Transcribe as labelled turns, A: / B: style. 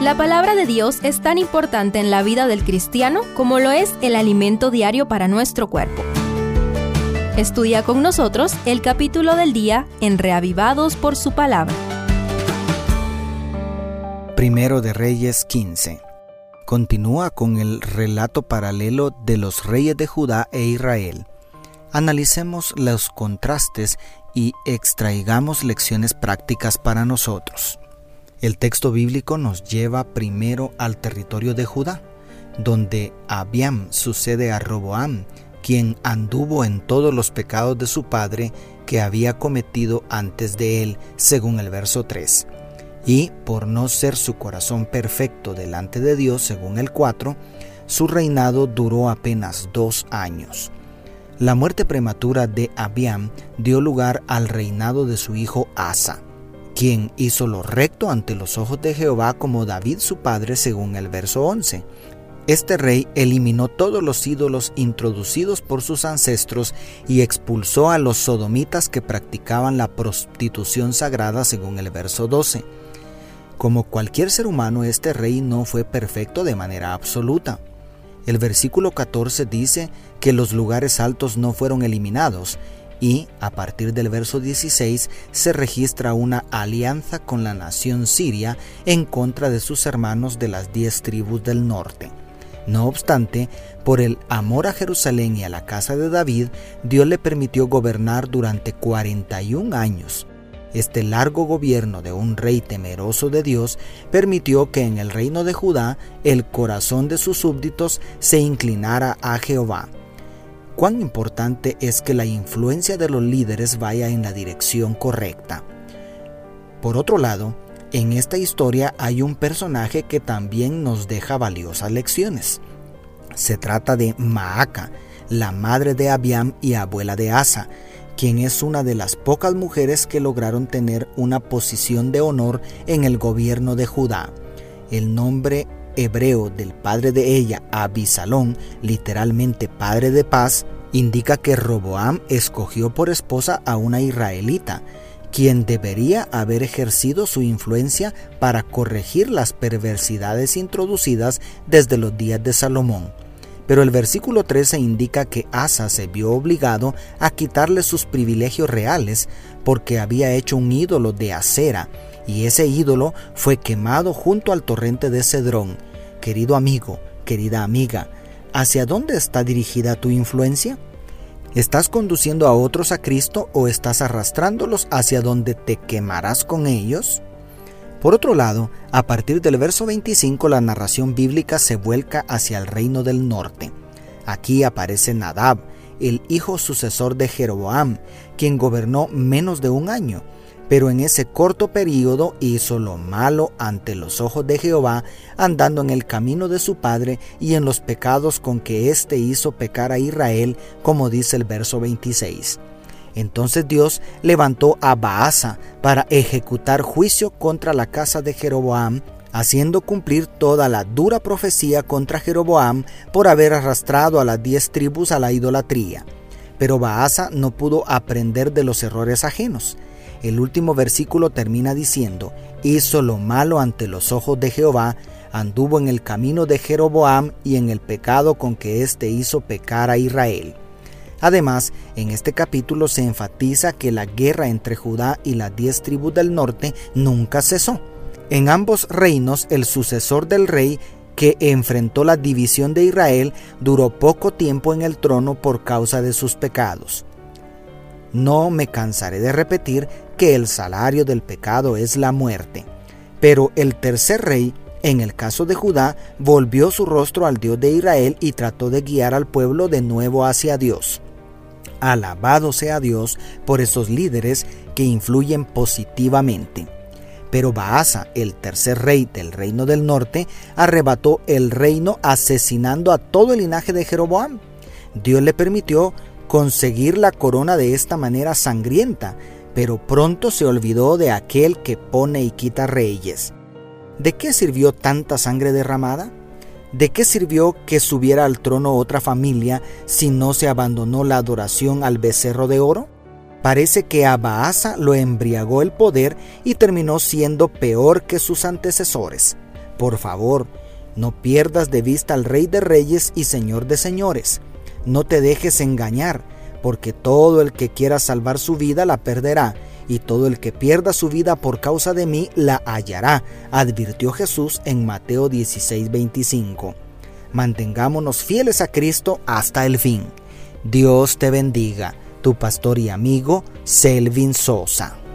A: La palabra de Dios es tan importante en la vida del cristiano como lo es el alimento diario para nuestro cuerpo. Estudia con nosotros el capítulo del día en Reavivados por su palabra.
B: Primero de Reyes 15. Continúa con el relato paralelo de los reyes de Judá e Israel. Analicemos los contrastes y extraigamos lecciones prácticas para nosotros. El texto bíblico nos lleva primero al territorio de Judá, donde Abiam sucede a Roboam, quien anduvo en todos los pecados de su padre que había cometido antes de él, según el verso 3. Y por no ser su corazón perfecto delante de Dios, según el 4, su reinado duró apenas dos años. La muerte prematura de Abiam dio lugar al reinado de su hijo Asa, quien hizo lo recto ante los ojos de Jehová como David su padre, según el verso 11 este rey eliminó todos los ídolos introducidos por sus ancestros y expulsó a los sodomitas que practicaban la prostitución sagrada según el verso 12. Como cualquier ser humano, este rey no fue perfecto de manera absoluta. El versículo 14 dice que los lugares altos no fueron eliminados y, a partir del verso 16, se registra una alianza con la nación siria en contra de sus hermanos de las diez tribus del norte. No obstante, por el amor a Jerusalén y a la casa de David, Dios le permitió gobernar durante 41 años. Este largo gobierno de un rey temeroso de Dios permitió que en el reino de Judá el corazón de sus súbditos se inclinara a Jehová. Cuán importante es que la influencia de los líderes vaya en la dirección correcta. Por otro lado, en esta historia hay un personaje que también nos deja valiosas lecciones. Se trata de Maaca, la madre de Abiam y abuela de Asa, quien es una de las pocas mujeres que lograron tener una posición de honor en el gobierno de Judá. El nombre hebreo del padre de ella, Abisalón, literalmente padre de paz, indica que Roboam escogió por esposa a una israelita, quien debería haber ejercido su influencia para corregir las perversidades introducidas desde los días de Salomón. Pero el versículo 13 indica que Asa se vio obligado a quitarle sus privilegios reales porque había hecho un ídolo de acera, y ese ídolo fue quemado junto al torrente de Cedrón. Querido amigo, querida amiga, ¿hacia dónde está dirigida tu influencia? ¿Estás conduciendo a otros a Cristo o estás arrastrándolos hacia donde te quemarás con ellos? Por otro lado, a partir del verso 25 la narración bíblica se vuelca hacia el reino del norte. Aquí aparece Nadab, el hijo sucesor de Jeroboam, quien gobernó menos de un año pero en ese corto período hizo lo malo ante los ojos de Jehová, andando en el camino de su padre y en los pecados con que éste hizo pecar a Israel, como dice el verso 26. Entonces Dios levantó a Baasa para ejecutar juicio contra la casa de Jeroboam, haciendo cumplir toda la dura profecía contra Jeroboam por haber arrastrado a las diez tribus a la idolatría. Pero Baasa no pudo aprender de los errores ajenos. El último versículo termina diciendo, hizo lo malo ante los ojos de Jehová, anduvo en el camino de Jeroboam y en el pecado con que éste hizo pecar a Israel. Además, en este capítulo se enfatiza que la guerra entre Judá y las diez tribus del norte nunca cesó. En ambos reinos el sucesor del rey que enfrentó la división de Israel duró poco tiempo en el trono por causa de sus pecados. No me cansaré de repetir que el salario del pecado es la muerte. Pero el tercer rey, en el caso de Judá, volvió su rostro al Dios de Israel y trató de guiar al pueblo de nuevo hacia Dios. Alabado sea Dios por esos líderes que influyen positivamente. Pero Baasa, el tercer rey del reino del norte, arrebató el reino asesinando a todo el linaje de Jeroboam. Dios le permitió conseguir la corona de esta manera sangrienta, pero pronto se olvidó de aquel que pone y quita reyes. ¿De qué sirvió tanta sangre derramada? ¿De qué sirvió que subiera al trono otra familia si no se abandonó la adoración al becerro de oro? Parece que a lo embriagó el poder y terminó siendo peor que sus antecesores. Por favor, no pierdas de vista al Rey de Reyes y Señor de Señores. No te dejes engañar, porque todo el que quiera salvar su vida la perderá, y todo el que pierda su vida por causa de mí la hallará, advirtió Jesús en Mateo 16:25. Mantengámonos fieles a Cristo hasta el fin. Dios te bendiga, tu pastor y amigo Selvin Sosa.